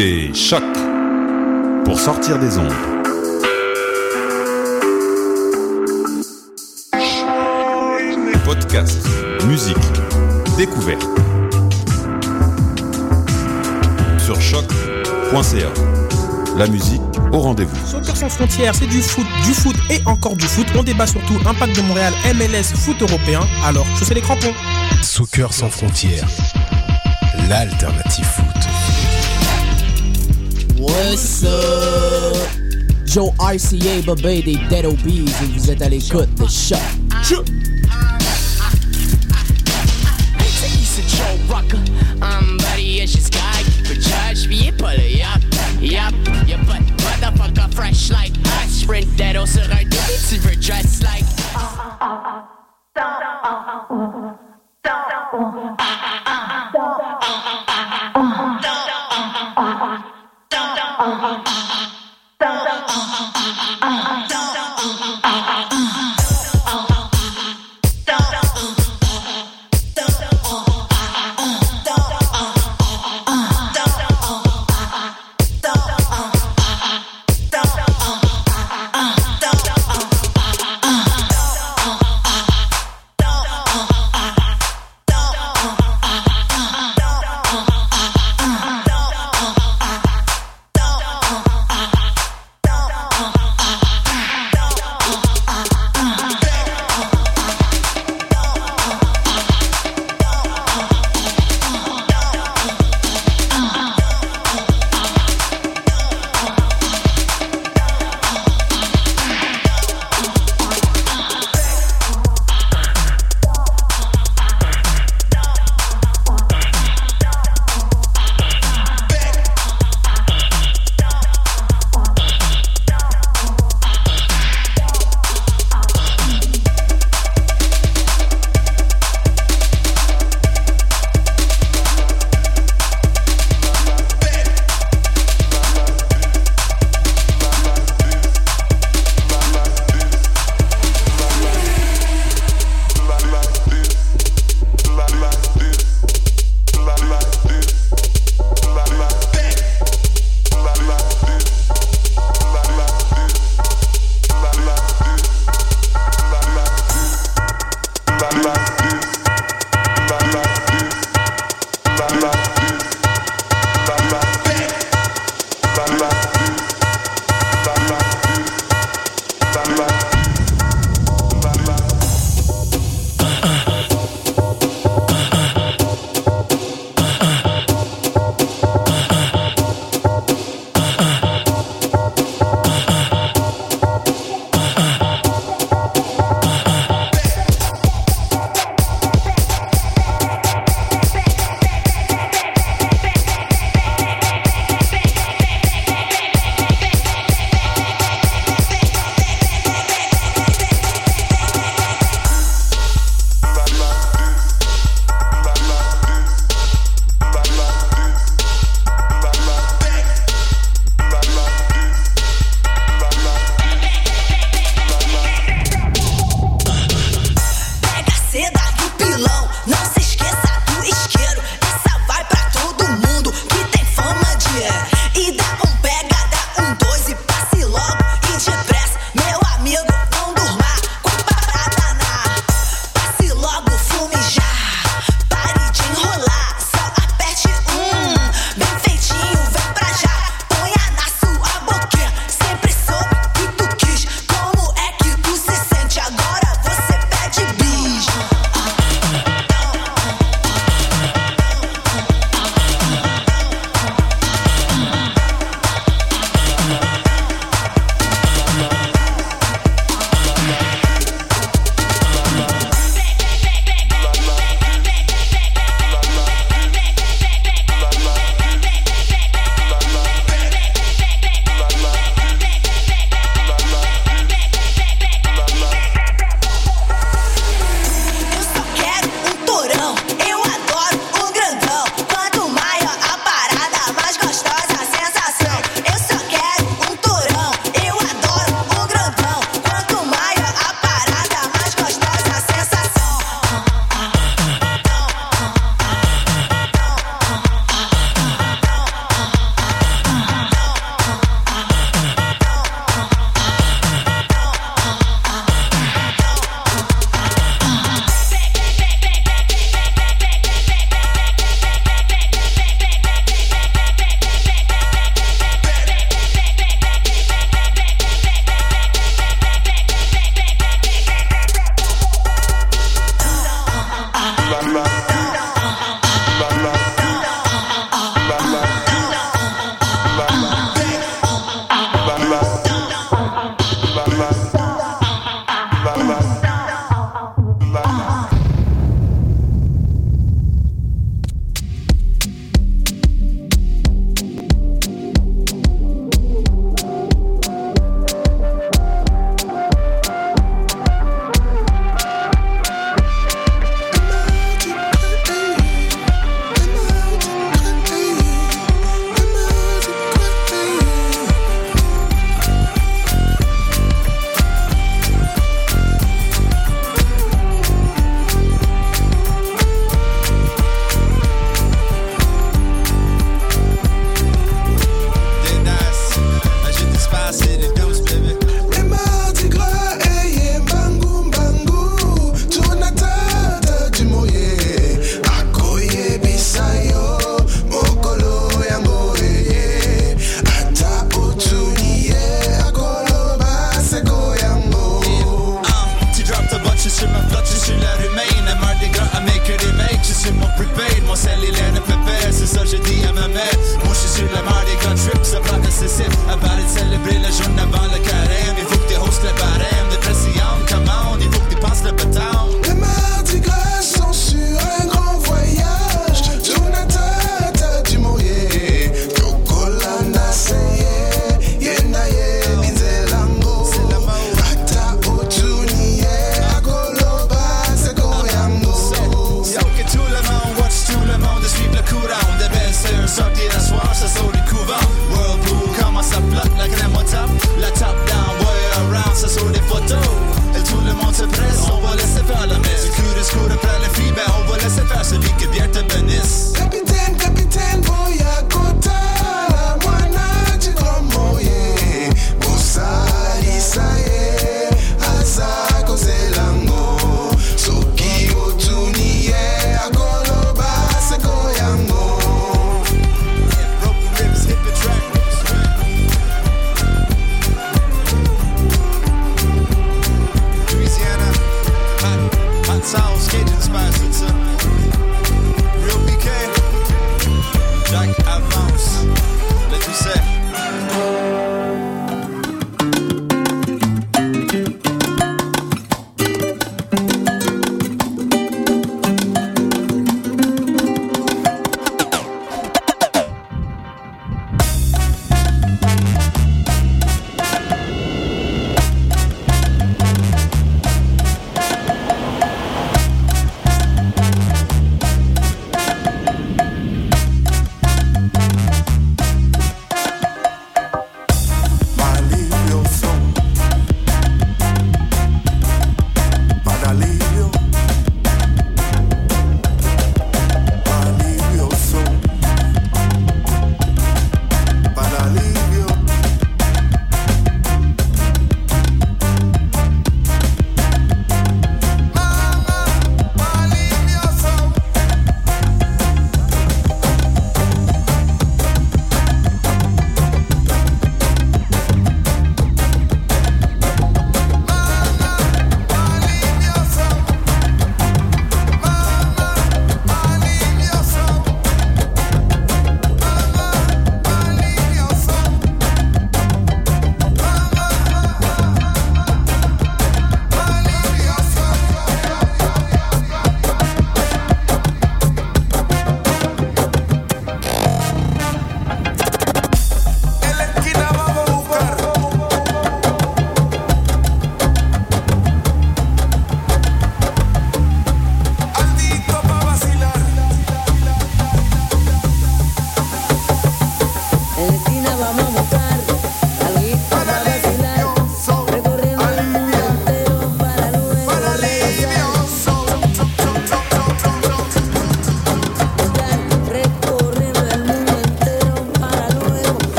écoutez Choc pour sortir des ondes. Podcast, musique, découverte. Sur choc.ca. La musique au rendez-vous. Soccer sans frontières, c'est du foot, du foot et encore du foot. On débat surtout Impact de Montréal, MLS, foot européen. Alors, chaussez les crampons. Soccer sans frontières, l'alternative foot. What's up? Joe RCA, bébé des Dead Obies, et vous êtes à l'écoute de Shot. Shot. I'm buddy, it's just guy, keep judge, be pull it up, yup, your motherfucker, fresh like us, sprint that on sur un double silver dress like. 啊啊啊啊。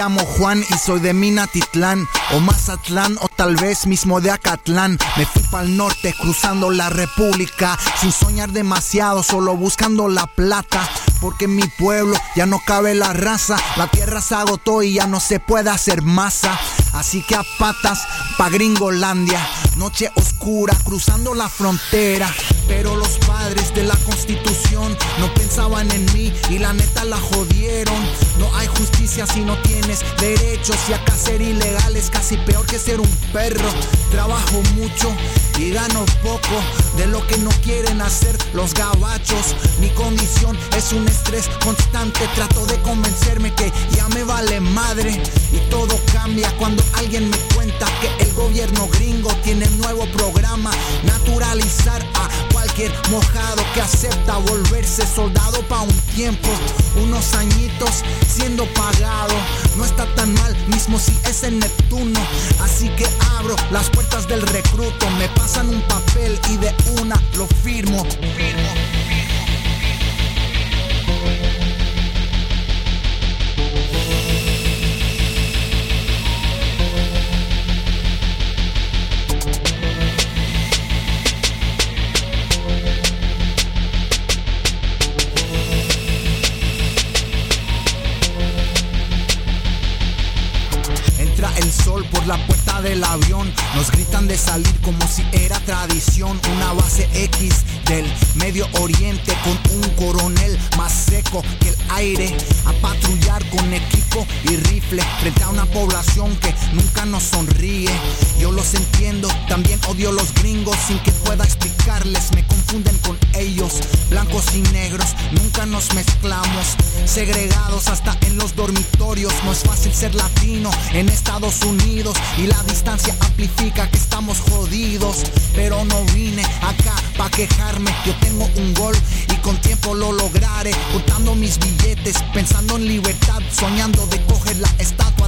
Llamo Juan y soy de Minatitlán o Mazatlán o tal vez mismo de Acatlán. Me fui para el norte cruzando la república sin soñar demasiado, solo buscando la plata. Porque en mi pueblo ya no cabe la raza, la tierra se agotó y ya no se puede hacer masa. Así que a patas pa' Gringolandia, noche oscura cruzando la frontera. Pero los padres de la constitución no pensaban en mí y la neta la jodieron. No hay justicia si no tienes derechos y acá ser ilegal es casi peor que ser un perro. Trabajo mucho y gano poco de lo que no quieren hacer los gabachos. Mi condición es un estrés constante. Trato de convencerme que ya me vale madre y todo cambia cuando alguien me cuenta que el gobierno gringo tiene nuevo programa naturalizar a cualquier mojado que acepta volverse soldado pa' un tiempo, unos añitos siendo pagado. No está tan mal, mismo si es en Neptuno. Así que abro las puertas del recruto, me pasan un papel y de una lo firmo. firmo. La puerta del avión. Nos gritan de salir como si era tradición. Una base X Medio Oriente con un coronel más seco que el aire. A patrullar con equipo y rifle frente a una población que nunca nos sonríe. Yo los entiendo, también odio los gringos sin que pueda explicarles. Me confunden con ellos, blancos y negros. Nunca nos mezclamos, segregados hasta en los dormitorios. No es fácil ser latino en Estados Unidos y la distancia amplifica que estamos jodidos. Pero no vine acá pa' quejarme. Yo tengo un gol y con tiempo lo lograré. Contando mis billetes, pensando en libertad, soñando de coger la estatua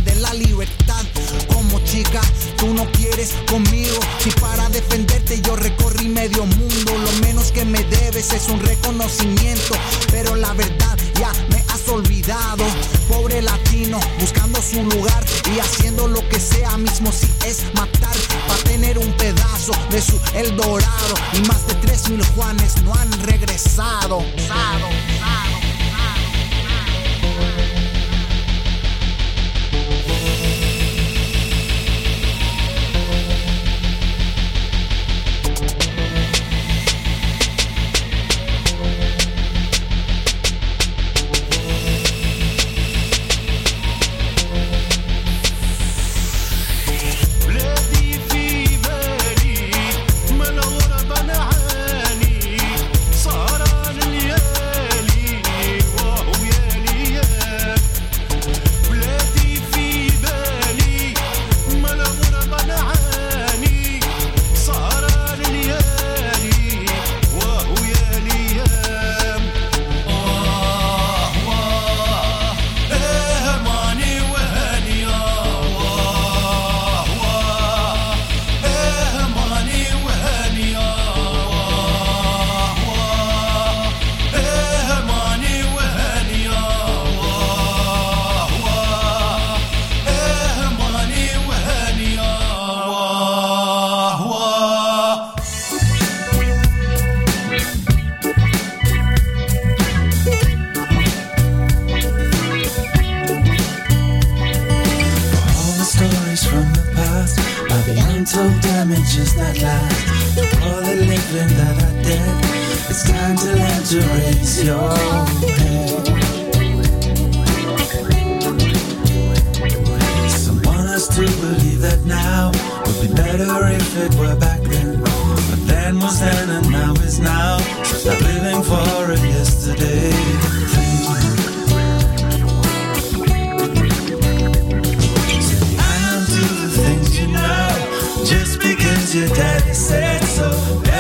Time to learn to raise your head. Some want us to believe that now would be better if it were back then. But then was then and now is now. Stop living for a yesterday. Say, I don't do the things you know just because your daddy said so.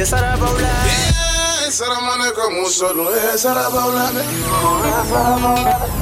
Musolu ye sarabaula Yeah, saramane ko musolu ye sarabaula ne. musolu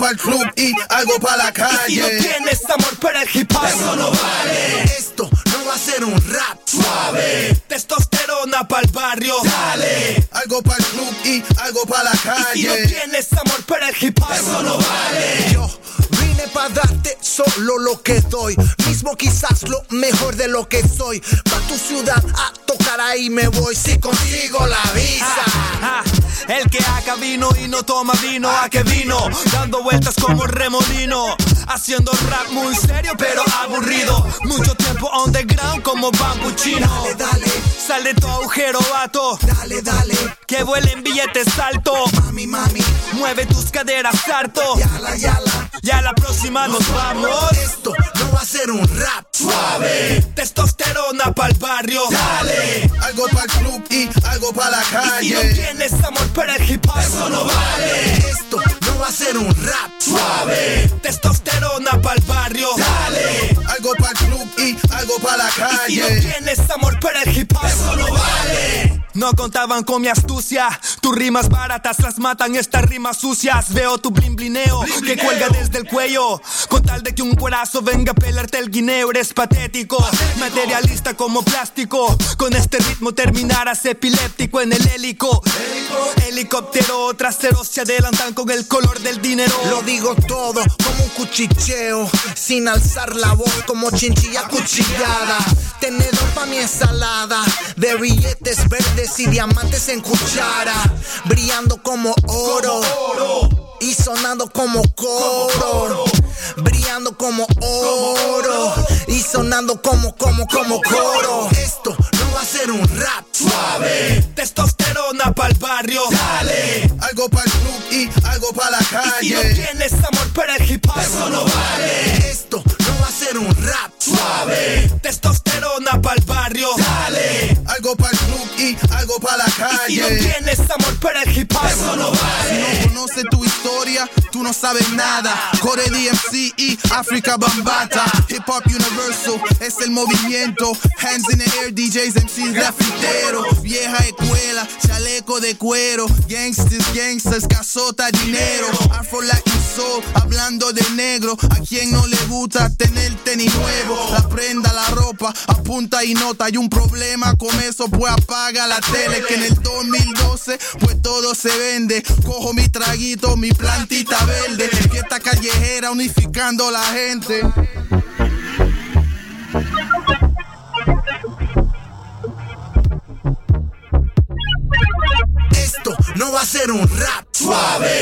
para el club y algo para la calle. Y si no tienes amor para el hip hop, Eso no vale. Esto no va a ser un rap suave. Testosterona pa'l barrio. Dale. Algo para el club y algo para la Y si no calle. tienes amor para el hip hop, Eso no vale. Yo vine para darte solo lo que doy. Mismo quizás lo mejor de lo que soy. Pa' tu ciudad a tocar ahí me voy. Si consigo la que vino y no toma vino, ¿a qué vino? Dando vueltas como remolino. Haciendo rap muy serio pero aburrido. Mucho tiempo underground como bambuchino. Dale, dale. Sal de tu agujero, vato. Dale, dale. Que vuelen billetes alto. Mami, mami. Mueve tus caderas harto. Yala, yala. Ya la próxima nos vamos. Esto no va a ser un rap Suave. Testosterona pa'l barrio. Dale. Algo para el club y algo para la Y si no calle. tienes amor para el hip hop, eso no vale. Esto no va a ser un rap Suave. Testosterona pa'l barrio. Dale. Algo para el club y algo para la Y si no calle. tienes amor para el hip hop, eso no vale. No contaban con mi astucia. Tus rimas baratas las matan estas rimas sucias. Veo tu blin blineo que cuelga desde el cuello. Con tal de que un cuerazo venga a pelarte el guineo, eres patético. Materialista como plástico. Con este ritmo terminarás epiléptico en el hélico. Helicóptero trasero se adelantan con el color del dinero. Lo digo todo como un cuchicheo, sin alzar la voz como chinchilla cuchillada. Tenedor pa' mi ensalada, de billetes verdes y diamantes en cuchara, brillando como oro. Y sonando como coro, brillando como oro y sonando como, como, como coro. Esto no va a ser un rap Suave. Testosterona pa'l barrio. Dale. Algo para el club y algo para la Y si no calle. tienes amor para el hip hop, eso no vale. Esto ser un rap Suave. Testosterona pa'l barrio. Dale. Algo para el club y algo para la Y si no calle. tienes amor para el hip hop, eso no Si vale. no conoces tu historia, tú no sabes nada. Core DMC y África Bambata. Hip Hop Universal es el movimiento. Hands in the air, DJs, MCs, grafiteros. Vieja escuela, chaleco de cuero. Gangsters, gangsters, casota, dinero. Afro Latin Soul, hablando de negro. A quien no le gusta tener tenis nuevo. La prenda, la ropa, apunta y nota. Hay un problema con eso, pues apaga la tele. Que en el 2012, pues todo se vende. Cojo mi traguito, mi plantita verde. Fiesta callejera unificando la gente. Esto no va a ser un rap suave.